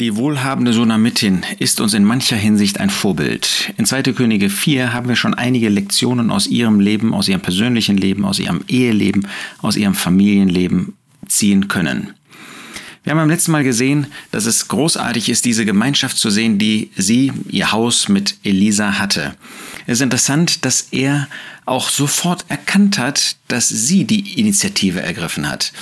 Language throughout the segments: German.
Die wohlhabende Sunamitin ist uns in mancher Hinsicht ein Vorbild. In 2. Könige 4 haben wir schon einige Lektionen aus ihrem Leben, aus ihrem persönlichen Leben, aus ihrem Eheleben, aus ihrem Familienleben ziehen können. Wir haben beim letzten Mal gesehen, dass es großartig ist, diese Gemeinschaft zu sehen, die sie, ihr Haus mit Elisa hatte. Es ist interessant, dass er auch sofort erkannt hat, dass sie die Initiative ergriffen hat.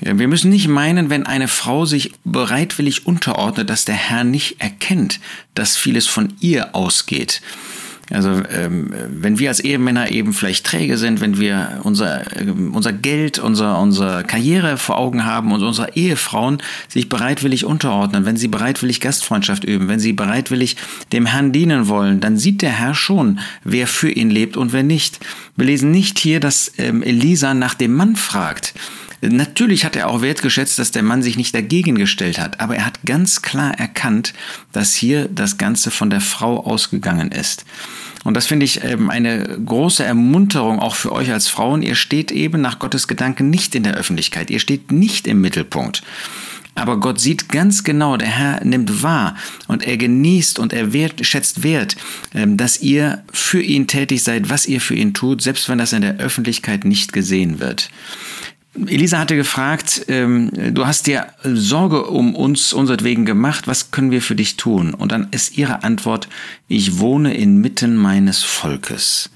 Wir müssen nicht meinen, wenn eine Frau sich bereitwillig unterordnet, dass der Herr nicht erkennt, dass vieles von ihr ausgeht. Also ähm, wenn wir als Ehemänner eben vielleicht träge sind, wenn wir unser, äh, unser Geld, unser, unsere Karriere vor Augen haben und unsere Ehefrauen sich bereitwillig unterordnen, wenn sie bereitwillig Gastfreundschaft üben, wenn sie bereitwillig dem Herrn dienen wollen, dann sieht der Herr schon, wer für ihn lebt und wer nicht. Wir lesen nicht hier, dass ähm, Elisa nach dem Mann fragt. Natürlich hat er auch wertgeschätzt, dass der Mann sich nicht dagegen gestellt hat, aber er hat ganz klar erkannt, dass hier das Ganze von der Frau ausgegangen ist. Und das finde ich eben eine große Ermunterung auch für euch als Frauen. Ihr steht eben nach Gottes Gedanken nicht in der Öffentlichkeit. Ihr steht nicht im Mittelpunkt. Aber Gott sieht ganz genau, der Herr nimmt wahr und er genießt und er wert, schätzt wert, ähm, dass ihr für ihn tätig seid, was ihr für ihn tut, selbst wenn das in der Öffentlichkeit nicht gesehen wird. Elisa hatte gefragt, ähm, du hast dir Sorge um uns unsertwegen gemacht, was können wir für dich tun? Und dann ist ihre Antwort, ich wohne inmitten meines Volkes.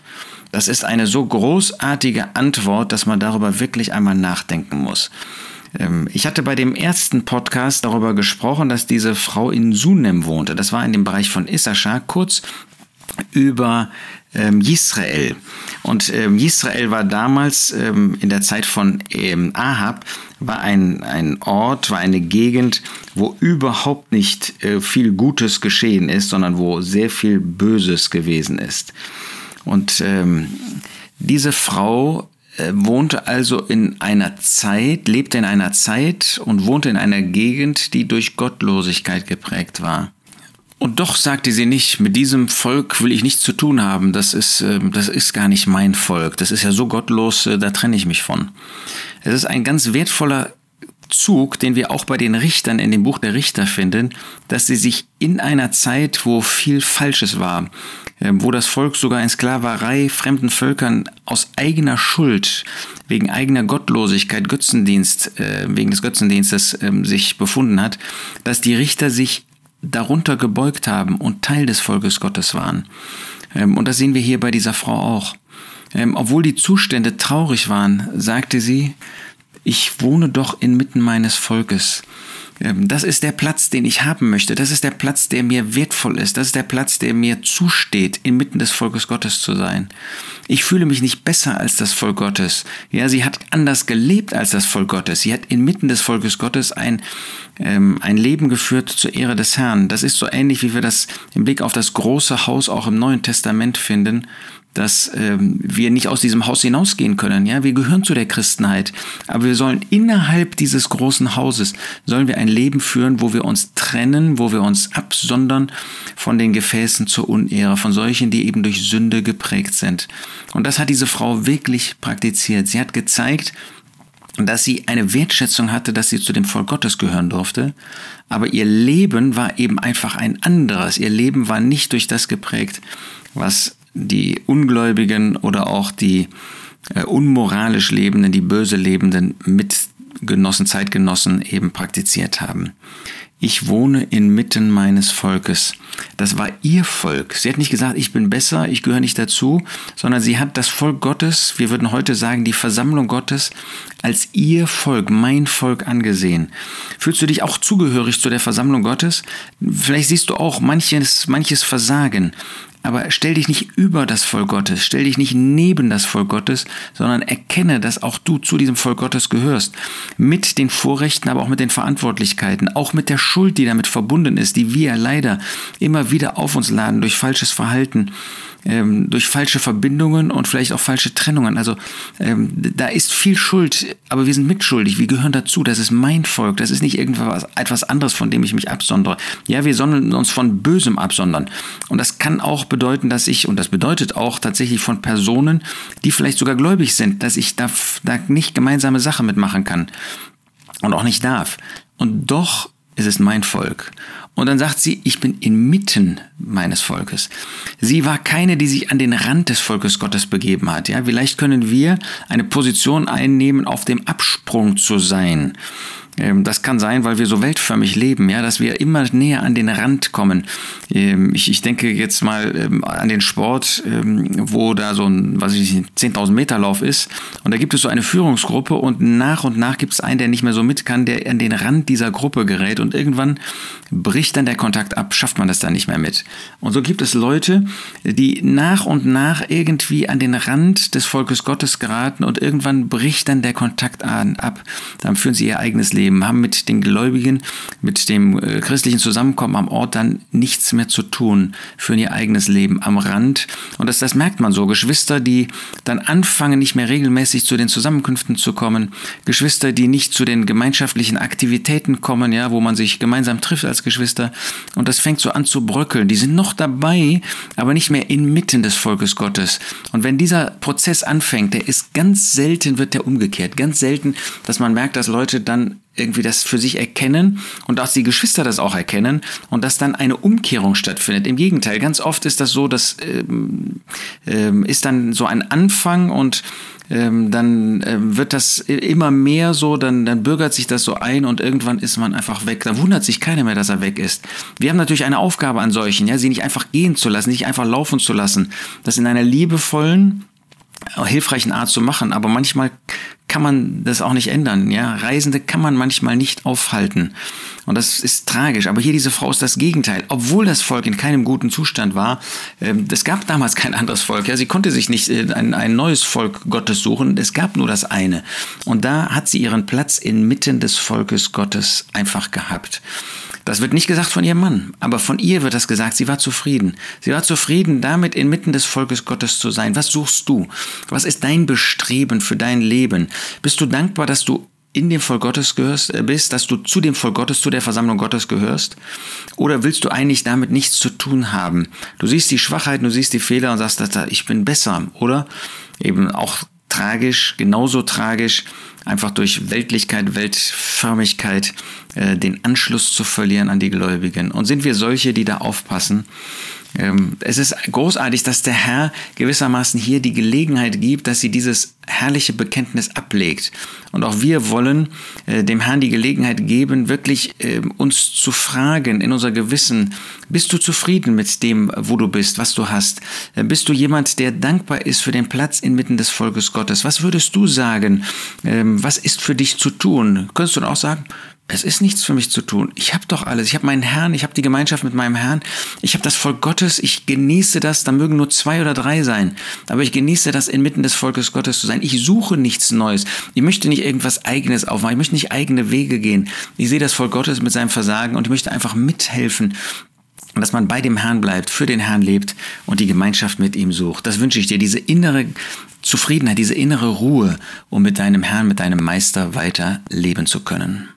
Das ist eine so großartige Antwort, dass man darüber wirklich einmal nachdenken muss. Ähm, ich hatte bei dem ersten Podcast darüber gesprochen, dass diese Frau in Sunem wohnte. Das war in dem Bereich von Issachar, kurz über ähm, Israel. Und ähm, Israel war damals ähm, in der Zeit von ähm, Ahab, war ein, ein Ort, war eine Gegend, wo überhaupt nicht äh, viel Gutes geschehen ist, sondern wo sehr viel Böses gewesen ist. Und ähm, diese Frau äh, wohnte also in einer Zeit, lebte in einer Zeit und wohnte in einer Gegend, die durch Gottlosigkeit geprägt war. Und doch sagte sie nicht, mit diesem Volk will ich nichts zu tun haben, das ist, ähm, das ist gar nicht mein Volk, das ist ja so gottlos, äh, da trenne ich mich von. Es ist ein ganz wertvoller Zug, den wir auch bei den Richtern in dem Buch der Richter finden, dass sie sich in einer Zeit, wo viel Falsches war, ähm, wo das Volk sogar in Sklaverei fremden Völkern aus eigener Schuld, wegen eigener Gottlosigkeit, Götzendienst, äh, wegen des Götzendienstes ähm, sich befunden hat, dass die Richter sich darunter gebeugt haben und Teil des Volkes Gottes waren. Ähm, und das sehen wir hier bei dieser Frau auch. Ähm, obwohl die Zustände traurig waren, sagte sie, ich wohne doch inmitten meines Volkes. Ähm, das ist der Platz, den ich haben möchte. Das ist der Platz, der mir wertvoll ist. Das ist der Platz, der mir zusteht, inmitten des Volkes Gottes zu sein. Ich fühle mich nicht besser als das Volk Gottes. Ja, sie hat anders gelebt als das Volk Gottes. Sie hat inmitten des Volkes Gottes ein, ähm, ein Leben geführt zur Ehre des Herrn. Das ist so ähnlich, wie wir das im Blick auf das große Haus auch im Neuen Testament finden dass ähm, wir nicht aus diesem Haus hinausgehen können. Ja, wir gehören zu der Christenheit, aber wir sollen innerhalb dieses großen Hauses sollen wir ein Leben führen, wo wir uns trennen, wo wir uns absondern von den Gefäßen zur Unehre, von solchen, die eben durch Sünde geprägt sind. Und das hat diese Frau wirklich praktiziert. Sie hat gezeigt, dass sie eine Wertschätzung hatte, dass sie zu dem Volk Gottes gehören durfte, aber ihr Leben war eben einfach ein anderes. Ihr Leben war nicht durch das geprägt, was die Ungläubigen oder auch die äh, unmoralisch Lebenden, die böse Lebenden Mitgenossen, Zeitgenossen eben praktiziert haben. Ich wohne inmitten meines Volkes. Das war ihr Volk. Sie hat nicht gesagt, ich bin besser, ich gehöre nicht dazu, sondern sie hat das Volk Gottes, wir würden heute sagen, die Versammlung Gottes, als ihr Volk, mein Volk angesehen. Fühlst du dich auch zugehörig zu der Versammlung Gottes? Vielleicht siehst du auch manches, manches Versagen. Aber stell dich nicht über das Volk Gottes, stell dich nicht neben das Volk Gottes, sondern erkenne, dass auch du zu diesem Volk Gottes gehörst. Mit den Vorrechten, aber auch mit den Verantwortlichkeiten, auch mit der Schuld, die damit verbunden ist, die wir leider immer wieder auf uns laden durch falsches Verhalten ähm, durch falsche Verbindungen und vielleicht auch falsche Trennungen. Also ähm, da ist viel Schuld, aber wir sind mitschuldig, wir gehören dazu. Das ist mein Volk, das ist nicht irgendwas etwas anderes, von dem ich mich absondere. Ja, wir sollen uns von Bösem absondern. Und das kann auch bedeuten, dass ich, und das bedeutet auch tatsächlich von Personen, die vielleicht sogar gläubig sind, dass ich da, da nicht gemeinsame Sache mitmachen kann und auch nicht darf. Und doch es ist mein Volk. Und dann sagt sie, ich bin inmitten meines Volkes. Sie war keine, die sich an den Rand des Volkes Gottes begeben hat. Ja, vielleicht können wir eine Position einnehmen, auf dem Absprung zu sein. Ähm, das kann sein, weil wir so weltförmig leben, ja, dass wir immer näher an den Rand kommen. Ähm, ich, ich denke jetzt mal ähm, an den Sport, wo da so ein, was ich 10.000 Meter Lauf ist. Und da gibt es so eine Führungsgruppe und nach und nach gibt es einen, der nicht mehr so mit kann, der an den Rand dieser Gruppe gerät und irgendwann bricht dann der Kontakt ab, schafft man das dann nicht mehr mit. Und so gibt es Leute, die nach und nach irgendwie an den Rand des Volkes Gottes geraten und irgendwann bricht dann der Kontakt an, ab. Dann führen sie ihr eigenes Leben Leben, haben mit den Gläubigen, mit dem äh, christlichen Zusammenkommen am Ort dann nichts mehr zu tun, für ihr eigenes Leben am Rand. Und das, das merkt man so. Geschwister, die dann anfangen, nicht mehr regelmäßig zu den Zusammenkünften zu kommen, Geschwister, die nicht zu den gemeinschaftlichen Aktivitäten kommen, ja, wo man sich gemeinsam trifft als Geschwister. Und das fängt so an zu bröckeln. Die sind noch dabei, aber nicht mehr inmitten des Volkes Gottes. Und wenn dieser Prozess anfängt, der ist ganz selten, wird der umgekehrt. Ganz selten, dass man merkt, dass Leute dann irgendwie das für sich erkennen und dass die Geschwister das auch erkennen und dass dann eine Umkehrung stattfindet. Im Gegenteil, ganz oft ist das so, dass ähm, ähm, ist dann so ein Anfang und ähm, dann ähm, wird das immer mehr so, dann, dann bürgert sich das so ein und irgendwann ist man einfach weg. Da wundert sich keiner mehr, dass er weg ist. Wir haben natürlich eine Aufgabe an solchen, ja, sie nicht einfach gehen zu lassen, nicht einfach laufen zu lassen, das in einer liebevollen, hilfreichen Art zu machen. Aber manchmal kann man das auch nicht ändern. Ja, Reisende kann man manchmal nicht aufhalten. Und das ist tragisch. Aber hier diese Frau ist das Gegenteil. Obwohl das Volk in keinem guten Zustand war, ähm, es gab damals kein anderes Volk. Ja, sie konnte sich nicht äh, ein, ein neues Volk Gottes suchen. Es gab nur das eine. Und da hat sie ihren Platz inmitten des Volkes Gottes einfach gehabt. Das wird nicht gesagt von ihrem Mann, aber von ihr wird das gesagt, sie war zufrieden. Sie war zufrieden damit, inmitten des Volkes Gottes zu sein. Was suchst du? Was ist dein Bestreben für dein Leben? Bist du dankbar, dass du in dem Volk Gottes gehörst, äh, bist, dass du zu dem Volk Gottes, zu der Versammlung Gottes gehörst? Oder willst du eigentlich damit nichts zu tun haben? Du siehst die Schwachheiten, du siehst die Fehler und sagst, ich bin besser, oder? Eben auch tragisch, genauso tragisch, einfach durch Weltlichkeit, Weltförmigkeit äh, den Anschluss zu verlieren an die Gläubigen. Und sind wir solche, die da aufpassen? Ähm, es ist großartig, dass der Herr gewissermaßen hier die Gelegenheit gibt, dass sie dieses herrliche Bekenntnis ablegt. Und auch wir wollen äh, dem Herrn die Gelegenheit geben, wirklich äh, uns zu fragen in unser Gewissen, bist du zufrieden mit dem, wo du bist, was du hast? Äh, bist du jemand, der dankbar ist für den Platz inmitten des Volkes Gottes? Was würdest du sagen? Ähm, was ist für dich zu tun? Könntest du auch sagen, es ist nichts für mich zu tun. Ich habe doch alles. Ich habe meinen Herrn, ich habe die Gemeinschaft mit meinem Herrn, ich habe das Volk Gottes, ich genieße das, da mögen nur zwei oder drei sein, aber ich genieße das, inmitten des Volkes Gottes zu sein. Ich suche nichts Neues. Ich möchte nicht irgendwas Eigenes aufmachen, ich möchte nicht eigene Wege gehen. Ich sehe das Volk Gottes mit seinem Versagen und ich möchte einfach mithelfen, dass man bei dem Herrn bleibt, für den Herrn lebt und die Gemeinschaft mit ihm sucht. Das wünsche ich dir, diese innere Zufriedenheit, diese innere Ruhe, um mit deinem Herrn, mit deinem Meister weiter leben zu können.